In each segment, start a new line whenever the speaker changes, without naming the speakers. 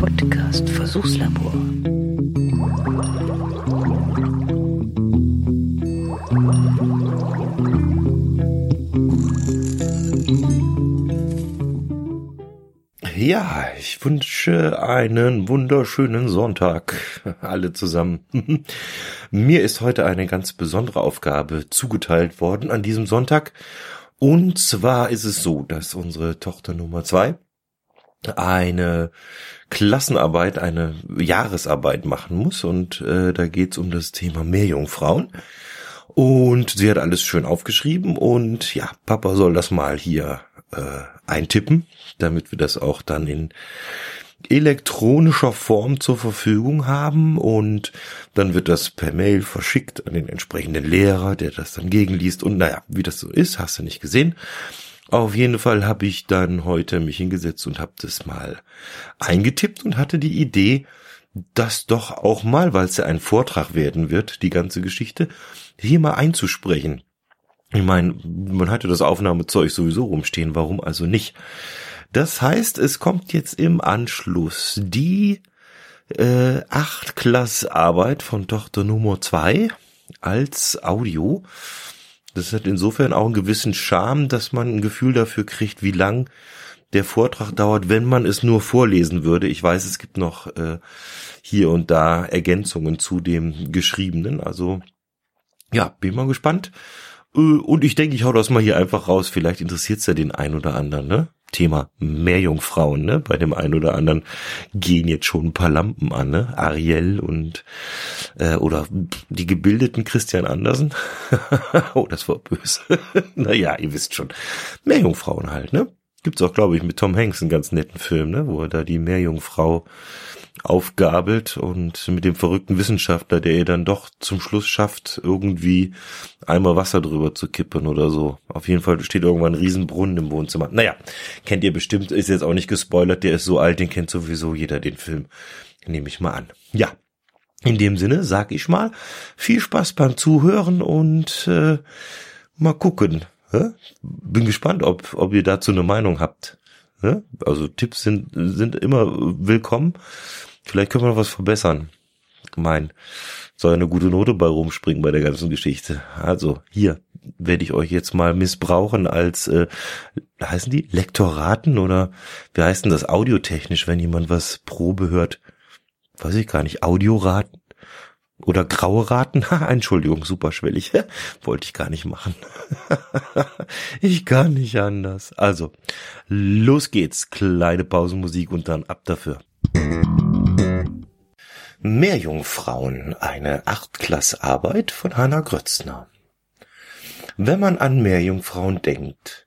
Podcast Versuchslabor.
Ja, ich wünsche einen wunderschönen Sonntag, alle zusammen. Mir ist heute eine ganz besondere Aufgabe zugeteilt worden an diesem Sonntag. Und zwar ist es so, dass unsere Tochter Nummer zwei eine Klassenarbeit, eine Jahresarbeit machen muss. Und äh, da geht's um das Thema Meerjungfrauen. Und sie hat alles schön aufgeschrieben und ja, Papa soll das mal hier äh, eintippen, damit wir das auch dann in elektronischer Form zur Verfügung haben und dann wird das per Mail verschickt an den entsprechenden Lehrer, der das dann gegenliest und naja, wie das so ist, hast du nicht gesehen. Auf jeden Fall habe ich dann heute mich hingesetzt und habe das mal eingetippt und hatte die Idee, das doch auch mal, weil es ja ein Vortrag werden wird, die ganze Geschichte, hier mal einzusprechen. Ich meine, man hatte das Aufnahmezeug sowieso rumstehen, warum also nicht? Das heißt, es kommt jetzt im Anschluss die äh, Achtklassarbeit von Tochter Nummer zwei als Audio. Das hat insofern auch einen gewissen Charme, dass man ein Gefühl dafür kriegt, wie lang der Vortrag dauert, wenn man es nur vorlesen würde. Ich weiß, es gibt noch äh, hier und da Ergänzungen zu dem Geschriebenen. Also ja, bin mal gespannt. Äh, und ich denke, ich hau das mal hier einfach raus. Vielleicht interessiert's ja den ein oder anderen, ne? Thema Meerjungfrauen, ne? Bei dem einen oder anderen gehen jetzt schon ein paar Lampen an, ne? Ariel und äh, oder die gebildeten Christian Andersen. oh, das war böse. naja, ihr wisst schon. Meerjungfrauen halt, ne? Gibt's auch, glaube ich, mit Tom Hanks einen ganz netten Film, ne? Wo er da die Meerjungfrau aufgabelt und mit dem verrückten Wissenschaftler, der ihr dann doch zum Schluss schafft, irgendwie einmal Wasser drüber zu kippen oder so. Auf jeden Fall steht irgendwann ein Riesenbrunnen im Wohnzimmer. Naja, kennt ihr bestimmt, ist jetzt auch nicht gespoilert, der ist so alt, den kennt sowieso jeder, den Film. Nehme ich mal an. Ja. In dem Sinne sag ich mal, viel Spaß beim Zuhören und äh, mal gucken. Bin gespannt, ob, ob ihr dazu eine Meinung habt. Also Tipps sind, sind immer willkommen. Vielleicht können wir noch was verbessern. Mein, soll eine gute Note bei rumspringen bei der ganzen Geschichte. Also hier werde ich euch jetzt mal missbrauchen als, äh, heißen die Lektoraten oder wie heißt denn das audiotechnisch, wenn jemand was Probe hört? Weiß ich gar nicht. Audioraten? Oder graue Raten? Entschuldigung, superschwellig. Wollte ich gar nicht machen. ich kann nicht anders. Also, los geht's. Kleine Pausenmusik und dann ab dafür. Meerjungfrauen, eine Achtklassarbeit von Hanna Grötzner. Wenn man an Meerjungfrauen denkt,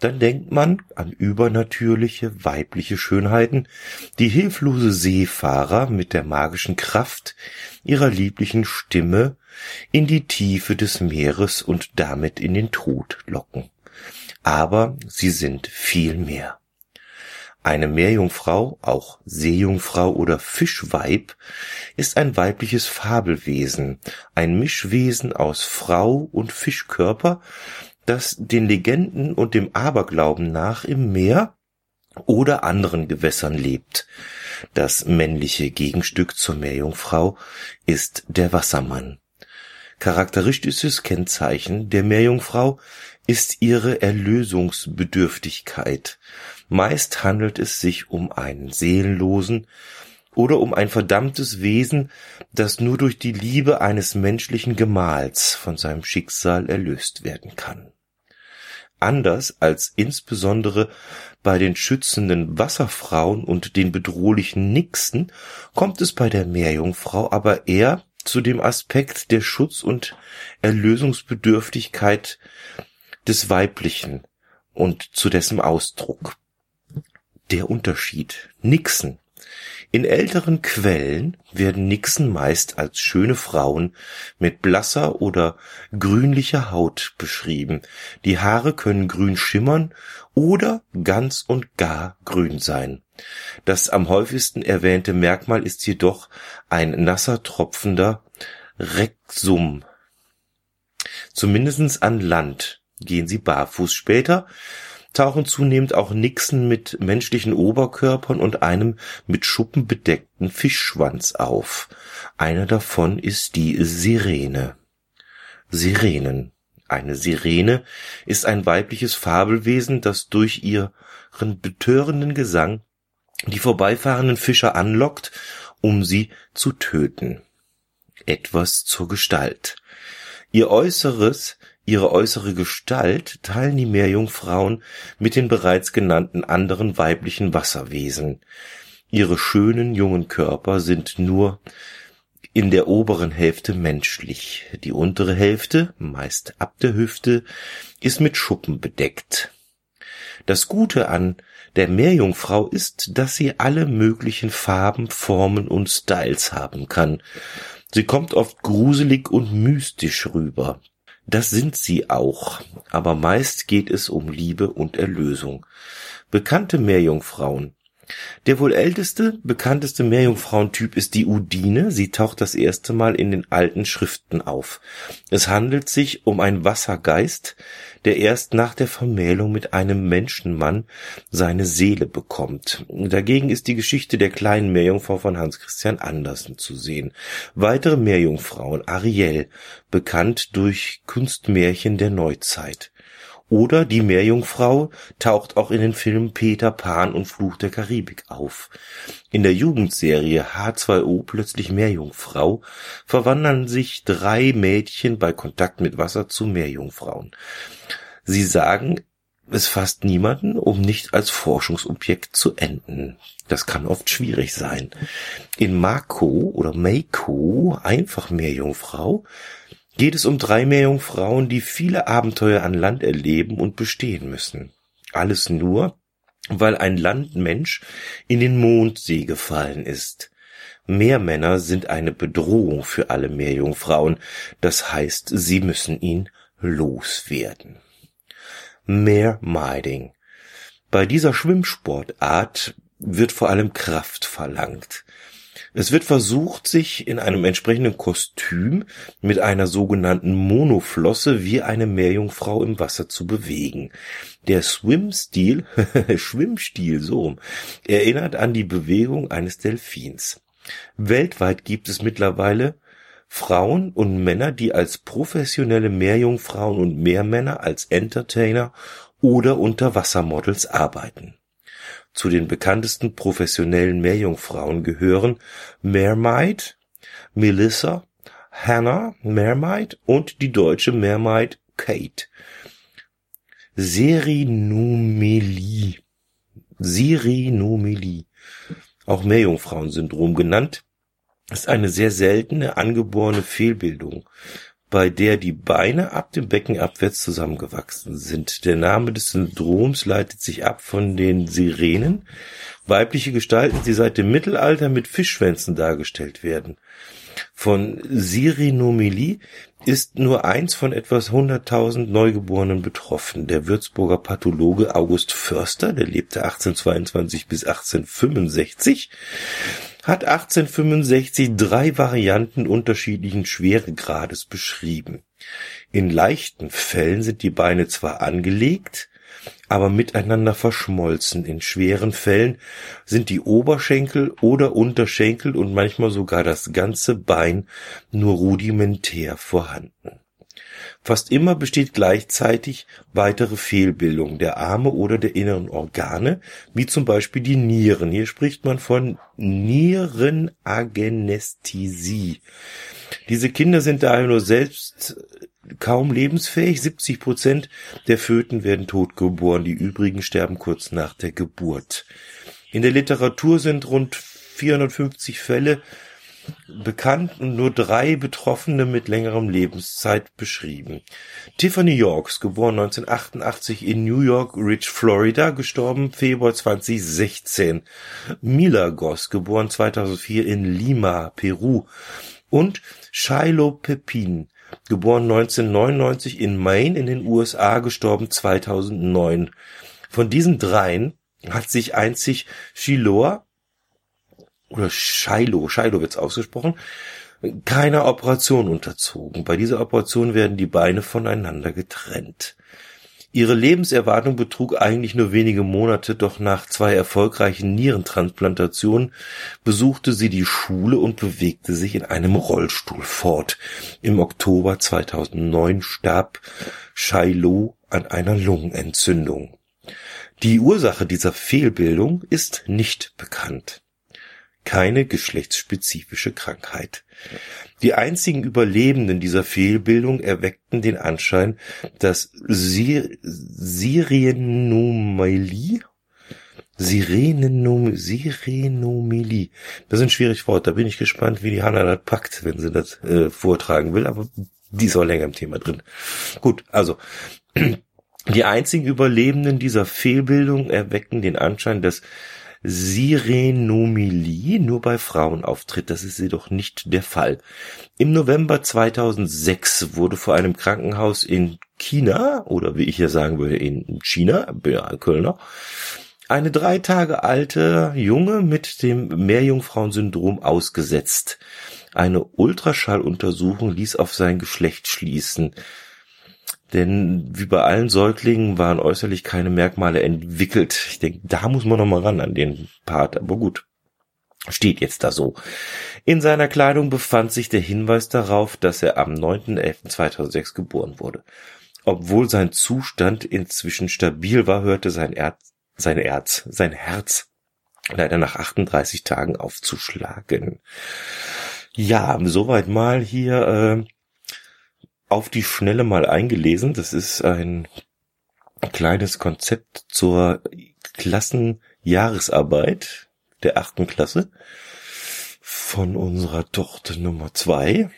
dann denkt man an übernatürliche weibliche Schönheiten, die hilflose Seefahrer mit der magischen Kraft ihrer lieblichen Stimme in die Tiefe des Meeres und damit in den Tod locken. Aber sie sind viel mehr. Eine Meerjungfrau, auch Seejungfrau oder Fischweib, ist ein weibliches Fabelwesen, ein Mischwesen aus Frau und Fischkörper, das den Legenden und dem Aberglauben nach im Meer oder anderen Gewässern lebt. Das männliche Gegenstück zur Meerjungfrau ist der Wassermann. Charakteristisches Kennzeichen der Meerjungfrau ist ihre Erlösungsbedürftigkeit. Meist handelt es sich um einen seelenlosen oder um ein verdammtes Wesen, das nur durch die Liebe eines menschlichen Gemahls von seinem Schicksal erlöst werden kann. Anders als insbesondere bei den schützenden Wasserfrauen und den bedrohlichen Nixen kommt es bei der Meerjungfrau aber eher zu dem Aspekt der Schutz- und Erlösungsbedürftigkeit des Weiblichen und zu dessen Ausdruck. Der Unterschied. Nixen. In älteren Quellen werden Nixen meist als schöne Frauen mit blasser oder grünlicher Haut beschrieben. Die Haare können grün schimmern oder ganz und gar grün sein. Das am häufigsten erwähnte Merkmal ist jedoch ein nasser tropfender Rexum. Zumindestens an Land gehen sie barfuß. Später tauchen zunehmend auch Nixen mit menschlichen Oberkörpern und einem mit Schuppen bedeckten Fischschwanz auf. Einer davon ist die Sirene. Sirenen. Eine Sirene ist ein weibliches Fabelwesen, das durch ihren betörenden Gesang die vorbeifahrenden Fischer anlockt, um sie zu töten. Etwas zur Gestalt. Ihr Äußeres, ihre äußere Gestalt teilen die Meerjungfrauen mit den bereits genannten anderen weiblichen Wasserwesen. Ihre schönen jungen Körper sind nur in der oberen Hälfte menschlich. Die untere Hälfte, meist ab der Hüfte, ist mit Schuppen bedeckt. Das Gute an der Meerjungfrau ist, dass sie alle möglichen Farben, Formen und Styles haben kann. Sie kommt oft gruselig und mystisch rüber. Das sind sie auch, aber meist geht es um Liebe und Erlösung. Bekannte Meerjungfrauen der wohl älteste, bekannteste Meerjungfrauentyp ist die Udine. Sie taucht das erste Mal in den alten Schriften auf. Es handelt sich um einen Wassergeist, der erst nach der Vermählung mit einem Menschenmann seine Seele bekommt. Dagegen ist die Geschichte der kleinen Meerjungfrau von Hans Christian Andersen zu sehen. Weitere Meerjungfrauen, Ariel, bekannt durch Kunstmärchen der Neuzeit. Oder die Meerjungfrau taucht auch in den Filmen Peter Pan und Fluch der Karibik auf. In der Jugendserie H2O plötzlich Meerjungfrau verwandeln sich drei Mädchen bei Kontakt mit Wasser zu Meerjungfrauen. Sie sagen es fast niemanden, um nicht als Forschungsobjekt zu enden. Das kann oft schwierig sein. In Mako oder Meiko, einfach Meerjungfrau, geht es um drei Meerjungfrauen, die viele Abenteuer an Land erleben und bestehen müssen. Alles nur, weil ein Landmensch in den Mondsee gefallen ist. Meermänner sind eine Bedrohung für alle Meerjungfrauen, das heißt, sie müssen ihn loswerden. Meermiding. Bei dieser Schwimmsportart wird vor allem Kraft verlangt. Es wird versucht, sich in einem entsprechenden Kostüm mit einer sogenannten Monoflosse wie eine Meerjungfrau im Wasser zu bewegen. Der Swim-Stil, Schwimmstil so, erinnert an die Bewegung eines Delfins. Weltweit gibt es mittlerweile Frauen und Männer, die als professionelle Meerjungfrauen und Meermänner als Entertainer oder Unterwassermodels arbeiten. Zu den bekanntesten professionellen Meerjungfrauen gehören Mermaid, Melissa, Hannah Mermaid und die deutsche Mermaid Kate. Serinomelie. Serinomelie. Auch Meerjungfrauensyndrom genannt, ist eine sehr seltene angeborene Fehlbildung bei der die Beine ab dem Becken abwärts zusammengewachsen sind. Der Name des Syndroms leitet sich ab von den Sirenen, weibliche Gestalten, die seit dem Mittelalter mit Fischschwänzen dargestellt werden. Von Sirenomelie ist nur eins von etwas 100.000 Neugeborenen betroffen. Der Würzburger Pathologe August Förster, der lebte 1822 bis 1865, hat 1865 drei Varianten unterschiedlichen Schweregrades beschrieben. In leichten Fällen sind die Beine zwar angelegt, aber miteinander verschmolzen. In schweren Fällen sind die Oberschenkel oder Unterschenkel und manchmal sogar das ganze Bein nur rudimentär vorhanden. Fast immer besteht gleichzeitig weitere Fehlbildung der Arme oder der inneren Organe, wie zum Beispiel die Nieren. Hier spricht man von Nierenagenesthesie. Diese Kinder sind daher nur selbst kaum lebensfähig. 70 Prozent der Föten werden totgeboren. Die übrigen sterben kurz nach der Geburt. In der Literatur sind rund 450 Fälle bekannt und nur drei Betroffene mit längerem Lebenszeit beschrieben. Tiffany Yorks, geboren 1988 in New York Ridge, Florida, gestorben Februar 2016. Mila Goss, geboren 2004 in Lima, Peru. Und Shiloh Pepin, geboren 1999 in Maine in den USA, gestorben 2009. Von diesen dreien hat sich einzig Shiloh oder Shiloh, Shiloh wird's ausgesprochen, keiner Operation unterzogen. Bei dieser Operation werden die Beine voneinander getrennt. Ihre Lebenserwartung betrug eigentlich nur wenige Monate, doch nach zwei erfolgreichen Nierentransplantationen besuchte sie die Schule und bewegte sich in einem Rollstuhl fort. Im Oktober 2009 starb Shiloh an einer Lungenentzündung. Die Ursache dieser Fehlbildung ist nicht bekannt keine geschlechtsspezifische Krankheit. Die einzigen Überlebenden dieser Fehlbildung erweckten den Anschein, dass Sir Sirenomelie Sirenenom Sirenomelie. Das ist ein schwieriges Wort. Da bin ich gespannt, wie die Hanna das packt, wenn sie das äh, vortragen will. Aber die ist auch länger im Thema drin. Gut, also die einzigen Überlebenden dieser Fehlbildung erwecken den Anschein, dass Sirenomelie nur bei Frauen auftritt. Das ist jedoch nicht der Fall. Im November 2006 wurde vor einem Krankenhaus in China, oder wie ich hier sagen würde, in China, ja Kölner, eine drei Tage alte Junge mit dem Mehrjungfrauensyndrom ausgesetzt. Eine Ultraschalluntersuchung ließ auf sein Geschlecht schließen. Denn wie bei allen Säuglingen waren äußerlich keine Merkmale entwickelt. Ich denke, da muss man noch mal ran an den Part. Aber gut, steht jetzt da so. In seiner Kleidung befand sich der Hinweis darauf, dass er am 9.11.2006 geboren wurde. Obwohl sein Zustand inzwischen stabil war, hörte sein Erz, sein Erz, sein Herz leider nach 38 Tagen aufzuschlagen. Ja, soweit mal hier äh, auf die Schnelle mal eingelesen. Das ist ein kleines Konzept zur Klassenjahresarbeit der achten Klasse von unserer Tochter Nummer zwei.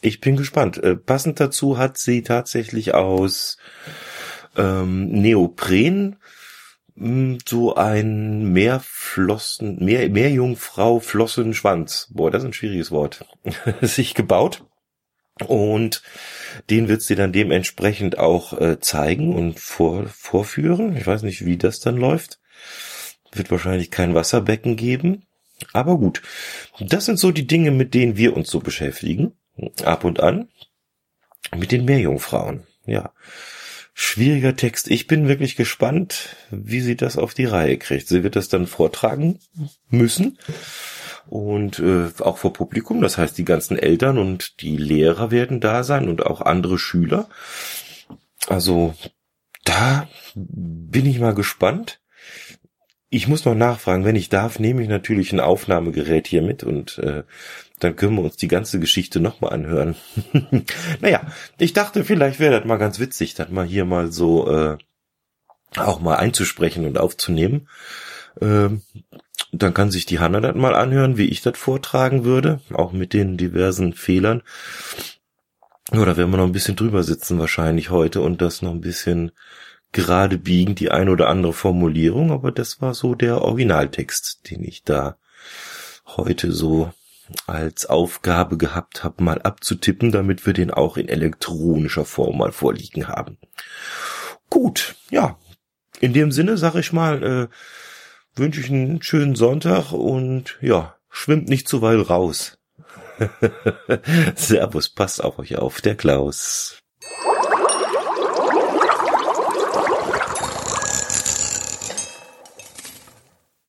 Ich bin gespannt. Äh, passend dazu hat sie tatsächlich aus ähm, Neopren hm, so ein Meerflossen, Meer, Meerjungfrau Flossenschwanz. Boah, das ist ein schwieriges Wort. sich gebaut und den wird sie dann dementsprechend auch äh, zeigen und vor, vorführen. Ich weiß nicht, wie das dann läuft. Wird wahrscheinlich kein Wasserbecken geben. Aber gut, das sind so die Dinge, mit denen wir uns so beschäftigen. Ab und an. Mit den Meerjungfrauen. Ja. Schwieriger Text. Ich bin wirklich gespannt, wie sie das auf die Reihe kriegt. Sie wird das dann vortragen müssen und äh, auch vor Publikum. Das heißt, die ganzen Eltern und die Lehrer werden da sein und auch andere Schüler. Also da bin ich mal gespannt. Ich muss noch nachfragen, wenn ich darf, nehme ich natürlich ein Aufnahmegerät hier mit und äh, dann können wir uns die ganze Geschichte nochmal anhören. naja, ich dachte, vielleicht wäre das mal ganz witzig, das mal hier mal so äh, auch mal einzusprechen und aufzunehmen. Ähm, dann kann sich die Hanna das mal anhören, wie ich das vortragen würde, auch mit den diversen Fehlern. Oder werden wir noch ein bisschen drüber sitzen wahrscheinlich heute und das noch ein bisschen gerade biegen, die ein oder andere Formulierung, aber das war so der Originaltext, den ich da heute so als Aufgabe gehabt habe, mal abzutippen, damit wir den auch in elektronischer Form mal vorliegen haben. Gut, ja. In dem Sinne sag ich mal, äh, wünsche ich einen schönen Sonntag und ja, schwimmt nicht zu weit raus. Servus, passt auf euch auf, der Klaus.